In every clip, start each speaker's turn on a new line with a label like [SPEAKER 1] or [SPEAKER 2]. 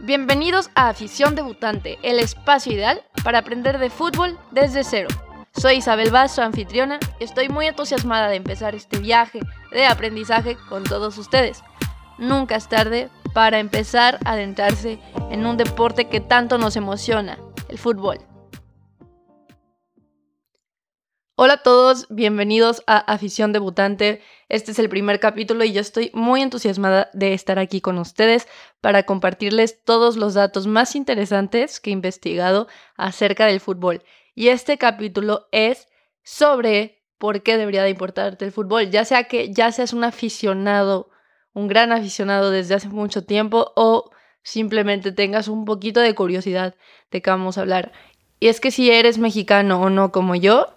[SPEAKER 1] Bienvenidos a Afición Debutante, el espacio ideal para aprender de fútbol desde cero. Soy Isabel Vaz, su anfitriona, y estoy muy entusiasmada de empezar este viaje de aprendizaje con todos ustedes. Nunca es tarde para empezar a adentrarse en un deporte que tanto nos emociona, el fútbol. Hola a todos, bienvenidos a Afición Debutante. Este es el primer capítulo y yo estoy muy entusiasmada de estar aquí con ustedes para compartirles todos los datos más interesantes que he investigado acerca del fútbol. Y este capítulo es sobre por qué debería de importarte el fútbol, ya sea que ya seas un aficionado, un gran aficionado desde hace mucho tiempo o simplemente tengas un poquito de curiosidad de qué vamos a hablar. Y es que si eres mexicano o no como yo,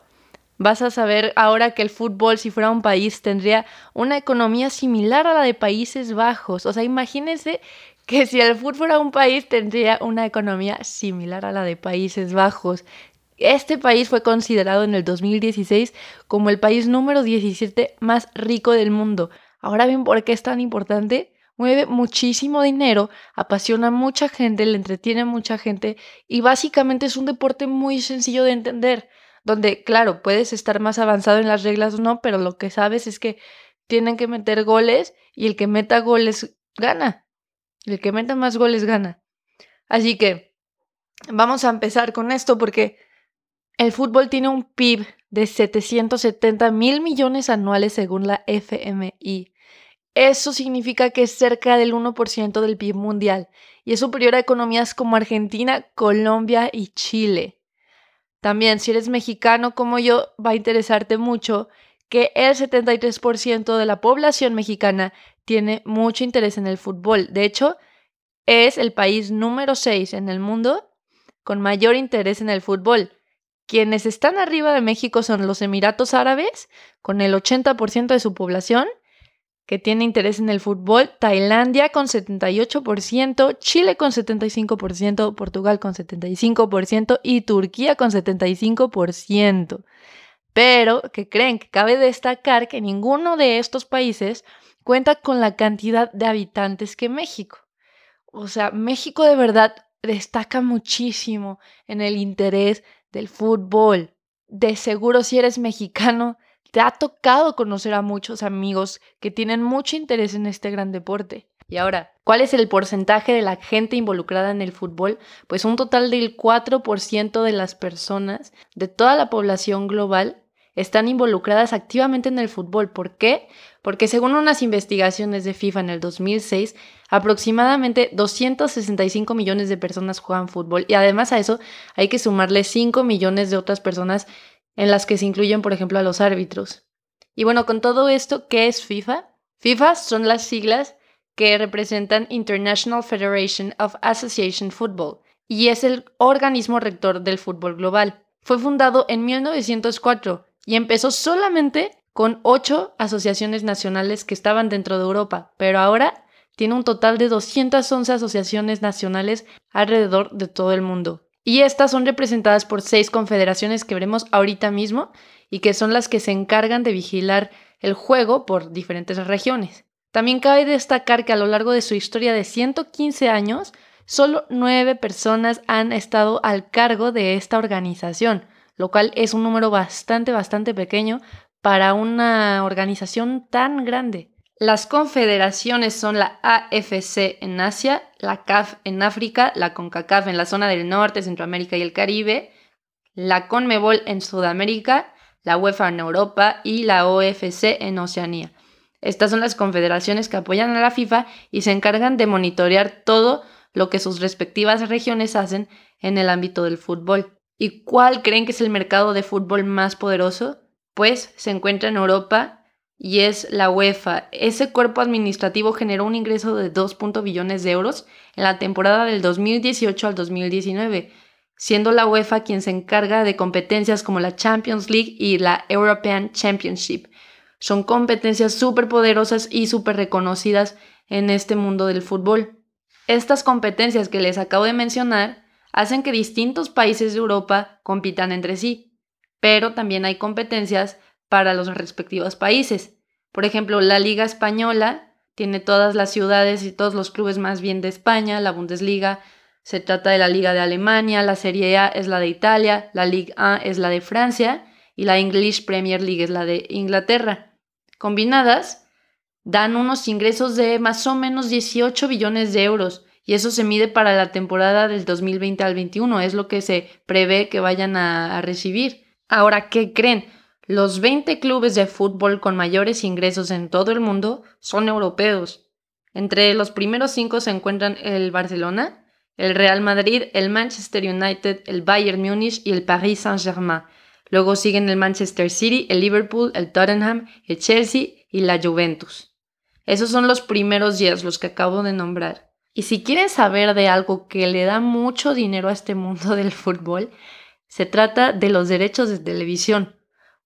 [SPEAKER 1] Vas a saber ahora que el fútbol, si fuera un país, tendría una economía similar a la de Países Bajos. O sea, imagínense que si el fútbol fuera un país, tendría una economía similar a la de Países Bajos. Este país fue considerado en el 2016 como el país número 17 más rico del mundo. Ahora ven por qué es tan importante. Mueve muchísimo dinero, apasiona a mucha gente, le entretiene a mucha gente y básicamente es un deporte muy sencillo de entender donde, claro, puedes estar más avanzado en las reglas o no, pero lo que sabes es que tienen que meter goles y el que meta goles gana. El que meta más goles gana. Así que vamos a empezar con esto porque el fútbol tiene un PIB de 770 mil millones anuales según la FMI. Eso significa que es cerca del 1% del PIB mundial y es superior a economías como Argentina, Colombia y Chile. También, si eres mexicano como yo, va a interesarte mucho que el 73% de la población mexicana tiene mucho interés en el fútbol. De hecho, es el país número 6 en el mundo con mayor interés en el fútbol. Quienes están arriba de México son los Emiratos Árabes, con el 80% de su población, que tiene interés en el fútbol, Tailandia con 78%, Chile con 75%, Portugal con 75% y Turquía con 75%. Pero que creen que cabe destacar que ninguno de estos países cuenta con la cantidad de habitantes que México. O sea, México de verdad destaca muchísimo en el interés del fútbol. De seguro si eres mexicano, te ha tocado conocer a muchos amigos que tienen mucho interés en este gran deporte. Y ahora, ¿cuál es el porcentaje de la gente involucrada en el fútbol? Pues un total del 4% de las personas de toda la población global están involucradas activamente en el fútbol. ¿Por qué? Porque según unas investigaciones de FIFA en el 2006, aproximadamente 265 millones de personas juegan fútbol y además a eso hay que sumarle 5 millones de otras personas en las que se incluyen, por ejemplo, a los árbitros. Y bueno, con todo esto, ¿qué es FIFA? FIFA son las siglas que representan International Federation of Association Football y es el organismo rector del fútbol global. Fue fundado en 1904 y empezó solamente con ocho asociaciones nacionales que estaban dentro de Europa, pero ahora tiene un total de 211 asociaciones nacionales alrededor de todo el mundo. Y estas son representadas por seis confederaciones que veremos ahorita mismo y que son las que se encargan de vigilar el juego por diferentes regiones. También cabe destacar que a lo largo de su historia de 115 años, solo nueve personas han estado al cargo de esta organización, lo cual es un número bastante, bastante pequeño para una organización tan grande. Las confederaciones son la AFC en Asia, la CAF en África, la CONCACAF en la zona del norte, Centroamérica y el Caribe, la CONMEBOL en Sudamérica, la UEFA en Europa y la OFC en Oceanía. Estas son las confederaciones que apoyan a la FIFA y se encargan de monitorear todo lo que sus respectivas regiones hacen en el ámbito del fútbol. ¿Y cuál creen que es el mercado de fútbol más poderoso? Pues se encuentra en Europa y es la UEFA. Ese cuerpo administrativo generó un ingreso de 2. billones de euros en la temporada del 2018 al 2019, siendo la UEFA quien se encarga de competencias como la Champions League y la European Championship. Son competencias súper poderosas y súper reconocidas en este mundo del fútbol. Estas competencias que les acabo de mencionar hacen que distintos países de Europa compitan entre sí, pero también hay competencias para los respectivos países. Por ejemplo, la Liga Española tiene todas las ciudades y todos los clubes más bien de España, la Bundesliga se trata de la Liga de Alemania, la Serie A es la de Italia, la Ligue 1 es la de Francia y la English Premier League es la de Inglaterra. Combinadas, dan unos ingresos de más o menos 18 billones de euros y eso se mide para la temporada del 2020 al 21, es lo que se prevé que vayan a, a recibir. Ahora, ¿qué creen? Los 20 clubes de fútbol con mayores ingresos en todo el mundo son europeos. Entre los primeros cinco se encuentran el Barcelona, el Real Madrid, el Manchester United, el Bayern Múnich y el Paris Saint-Germain. Luego siguen el Manchester City, el Liverpool, el Tottenham, el Chelsea y la Juventus. Esos son los primeros 10, los que acabo de nombrar. Y si quieren saber de algo que le da mucho dinero a este mundo del fútbol, se trata de los derechos de televisión.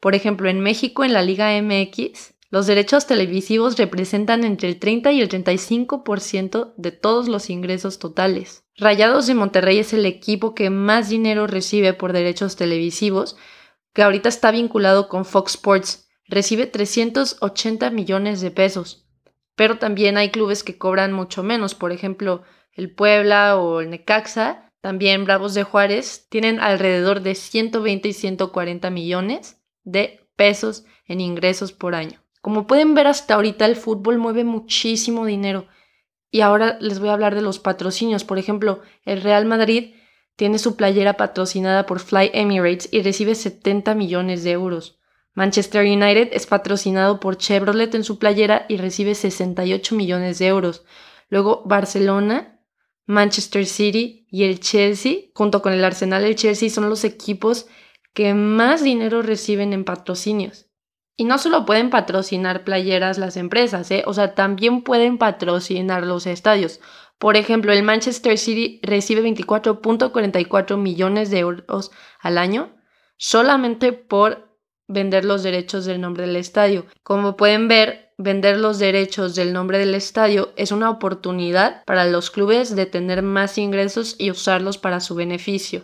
[SPEAKER 1] Por ejemplo, en México, en la Liga MX, los derechos televisivos representan entre el 30 y el 35% de todos los ingresos totales. Rayados de Monterrey es el equipo que más dinero recibe por derechos televisivos, que ahorita está vinculado con Fox Sports. Recibe 380 millones de pesos pero también hay clubes que cobran mucho menos, por ejemplo, el Puebla o el Necaxa, también Bravos de Juárez, tienen alrededor de 120 y 140 millones de pesos en ingresos por año. Como pueden ver hasta ahorita el fútbol mueve muchísimo dinero. Y ahora les voy a hablar de los patrocinios. Por ejemplo, el Real Madrid tiene su playera patrocinada por Fly Emirates y recibe 70 millones de euros. Manchester United es patrocinado por Chevrolet en su playera y recibe 68 millones de euros. Luego Barcelona, Manchester City y el Chelsea, junto con el Arsenal el Chelsea, son los equipos que más dinero reciben en patrocinios. Y no solo pueden patrocinar playeras las empresas, ¿eh? o sea, también pueden patrocinar los estadios. Por ejemplo, el Manchester City recibe 24.44 millones de euros al año solamente por vender los derechos del nombre del estadio. Como pueden ver, vender los derechos del nombre del estadio es una oportunidad para los clubes de tener más ingresos y usarlos para su beneficio.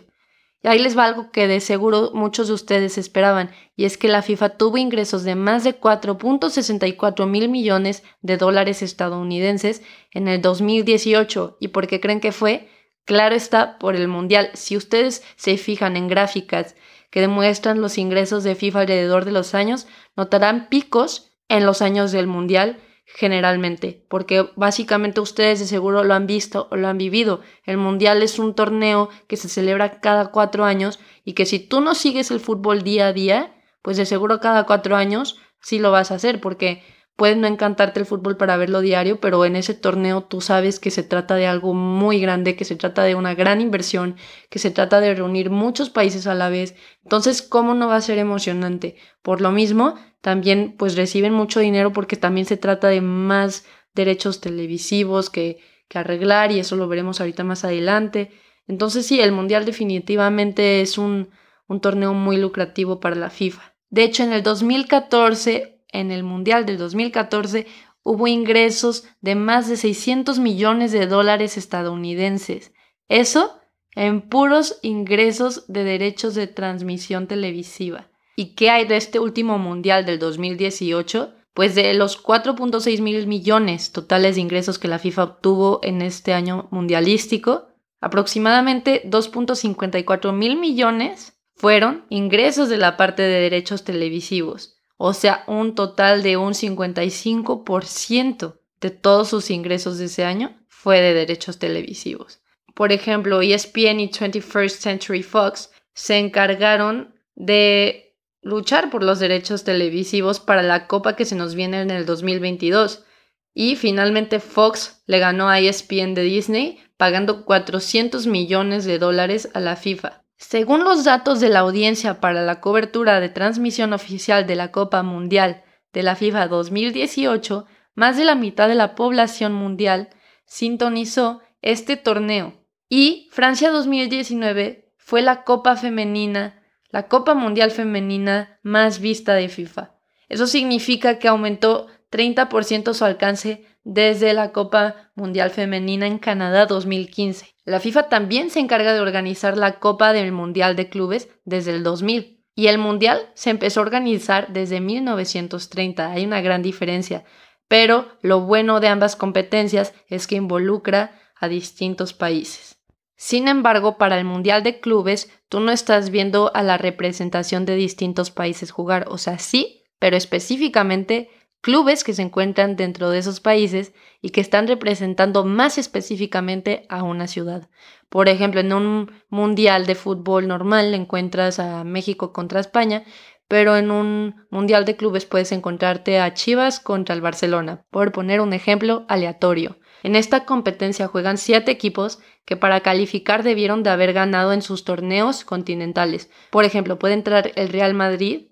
[SPEAKER 1] Ahí les va algo que de seguro muchos de ustedes esperaban, y es que la FIFA tuvo ingresos de más de 4.64 mil millones de dólares estadounidenses en el 2018. ¿Y por qué creen que fue? Claro está, por el Mundial. Si ustedes se fijan en gráficas que demuestran los ingresos de FIFA alrededor de los años, notarán picos en los años del Mundial generalmente, porque básicamente ustedes de seguro lo han visto o lo han vivido. El Mundial es un torneo que se celebra cada cuatro años y que si tú no sigues el fútbol día a día, pues de seguro cada cuatro años sí lo vas a hacer, porque Puede no encantarte el fútbol para verlo diario, pero en ese torneo tú sabes que se trata de algo muy grande, que se trata de una gran inversión, que se trata de reunir muchos países a la vez. Entonces, ¿cómo no va a ser emocionante? Por lo mismo, también pues reciben mucho dinero porque también se trata de más derechos televisivos que, que arreglar y eso lo veremos ahorita más adelante. Entonces sí, el Mundial definitivamente es un, un torneo muy lucrativo para la FIFA. De hecho, en el 2014 en el Mundial del 2014 hubo ingresos de más de 600 millones de dólares estadounidenses. Eso en puros ingresos de derechos de transmisión televisiva. ¿Y qué hay de este último Mundial del 2018? Pues de los 4.6 mil millones totales de ingresos que la FIFA obtuvo en este año mundialístico, aproximadamente 2.54 mil millones fueron ingresos de la parte de derechos televisivos o sea, un total de un 55% de todos sus ingresos de ese año fue de derechos televisivos. Por ejemplo, ESPN y 21st Century Fox se encargaron de luchar por los derechos televisivos para la copa que se nos viene en el 2022. Y finalmente Fox le ganó a ESPN de Disney pagando 400 millones de dólares a la FIFA. Según los datos de la audiencia para la cobertura de transmisión oficial de la Copa Mundial de la FIFA 2018, más de la mitad de la población mundial sintonizó este torneo. Y Francia 2019 fue la Copa Femenina, la Copa Mundial Femenina más vista de FIFA. Eso significa que aumentó 30% su alcance desde la Copa Mundial Femenina en Canadá 2015. La FIFA también se encarga de organizar la Copa del Mundial de Clubes desde el 2000. Y el Mundial se empezó a organizar desde 1930. Hay una gran diferencia. pero lo bueno de ambas competencias es que involucra a distintos países. Sin embargo, para el Mundial de Clubes, tú no estás viendo a la representación de distintos países jugar, o sea, sí, pero específicamente clubes que se encuentran dentro de esos países y que están representando más específicamente a una ciudad. Por ejemplo, en un mundial de fútbol normal encuentras a México contra España, pero en un mundial de clubes puedes encontrarte a Chivas contra el Barcelona, por poner un ejemplo aleatorio. En esta competencia juegan siete equipos que para calificar debieron de haber ganado en sus torneos continentales. Por ejemplo, puede entrar el Real Madrid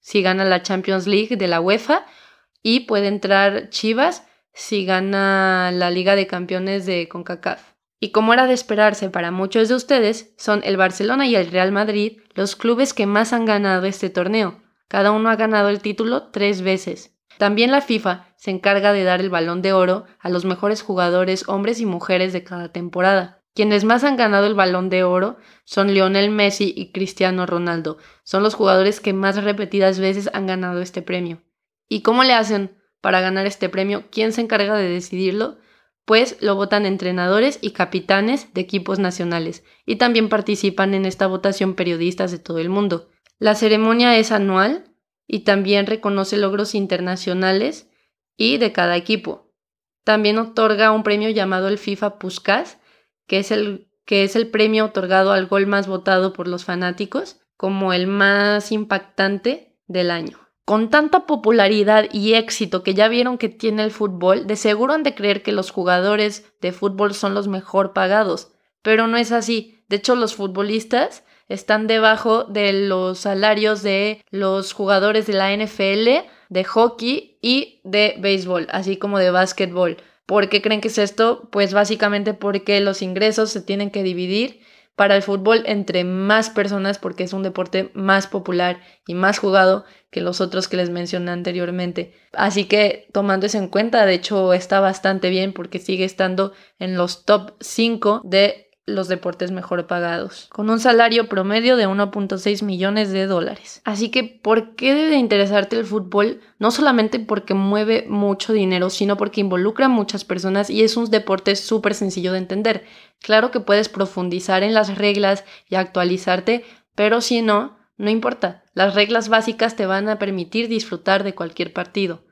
[SPEAKER 1] si gana la Champions League de la UEFA y puede entrar Chivas si gana la Liga de Campeones de CONCACAF. Y como era de esperarse para muchos de ustedes, son el Barcelona y el Real Madrid los clubes que más han ganado este torneo. Cada uno ha ganado el título tres veces. También la FIFA se encarga de dar el balón de oro a los mejores jugadores hombres y mujeres de cada temporada. Quienes más han ganado el balón de oro son Lionel Messi y Cristiano Ronaldo. Son los jugadores que más repetidas veces han ganado este premio. ¿Y cómo le hacen para ganar este premio? ¿Quién se encarga de decidirlo? Pues lo votan entrenadores y capitanes de equipos nacionales y también participan en esta votación periodistas de todo el mundo. La ceremonia es anual y también reconoce logros internacionales y de cada equipo. También otorga un premio llamado el FIFA Puskas, que es el, que es el premio otorgado al gol más votado por los fanáticos como el más impactante del año. Con tanta popularidad y éxito que ya vieron que tiene el fútbol, de seguro han de creer que los jugadores de fútbol son los mejor pagados, pero no es así. De hecho, los futbolistas están debajo de los salarios de los jugadores de la NFL, de hockey y de béisbol, así como de básquetbol. ¿Por qué creen que es esto? Pues básicamente porque los ingresos se tienen que dividir para el fútbol entre más personas porque es un deporte más popular y más jugado que los otros que les mencioné anteriormente. Así que tomando eso en cuenta, de hecho está bastante bien porque sigue estando en los top 5 de los deportes mejor pagados, con un salario promedio de 1.6 millones de dólares. Así que, ¿por qué debe interesarte el fútbol? No solamente porque mueve mucho dinero, sino porque involucra a muchas personas y es un deporte súper sencillo de entender. Claro que puedes profundizar en las reglas y actualizarte, pero si no, no importa. Las reglas básicas te van a permitir disfrutar de cualquier partido.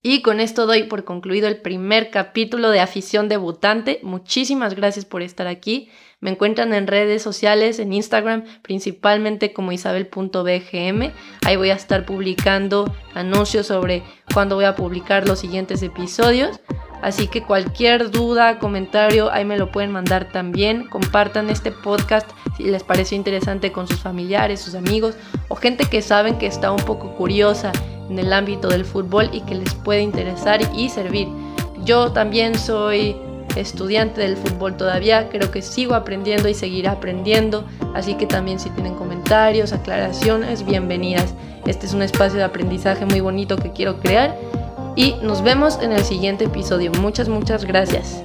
[SPEAKER 1] Y con esto doy por concluido el primer capítulo de Afición Debutante. Muchísimas gracias por estar aquí. Me encuentran en redes sociales, en Instagram, principalmente como isabel.bgm. Ahí voy a estar publicando anuncios sobre cuándo voy a publicar los siguientes episodios. Así que cualquier duda, comentario, ahí me lo pueden mandar también. Compartan este podcast si les pareció interesante con sus familiares, sus amigos o gente que saben que está un poco curiosa en el ámbito del fútbol y que les puede interesar y servir. Yo también soy estudiante del fútbol todavía, creo que sigo aprendiendo y seguiré aprendiendo, así que también si tienen comentarios, aclaraciones, bienvenidas. Este es un espacio de aprendizaje muy bonito que quiero crear y nos vemos en el siguiente episodio. Muchas, muchas gracias.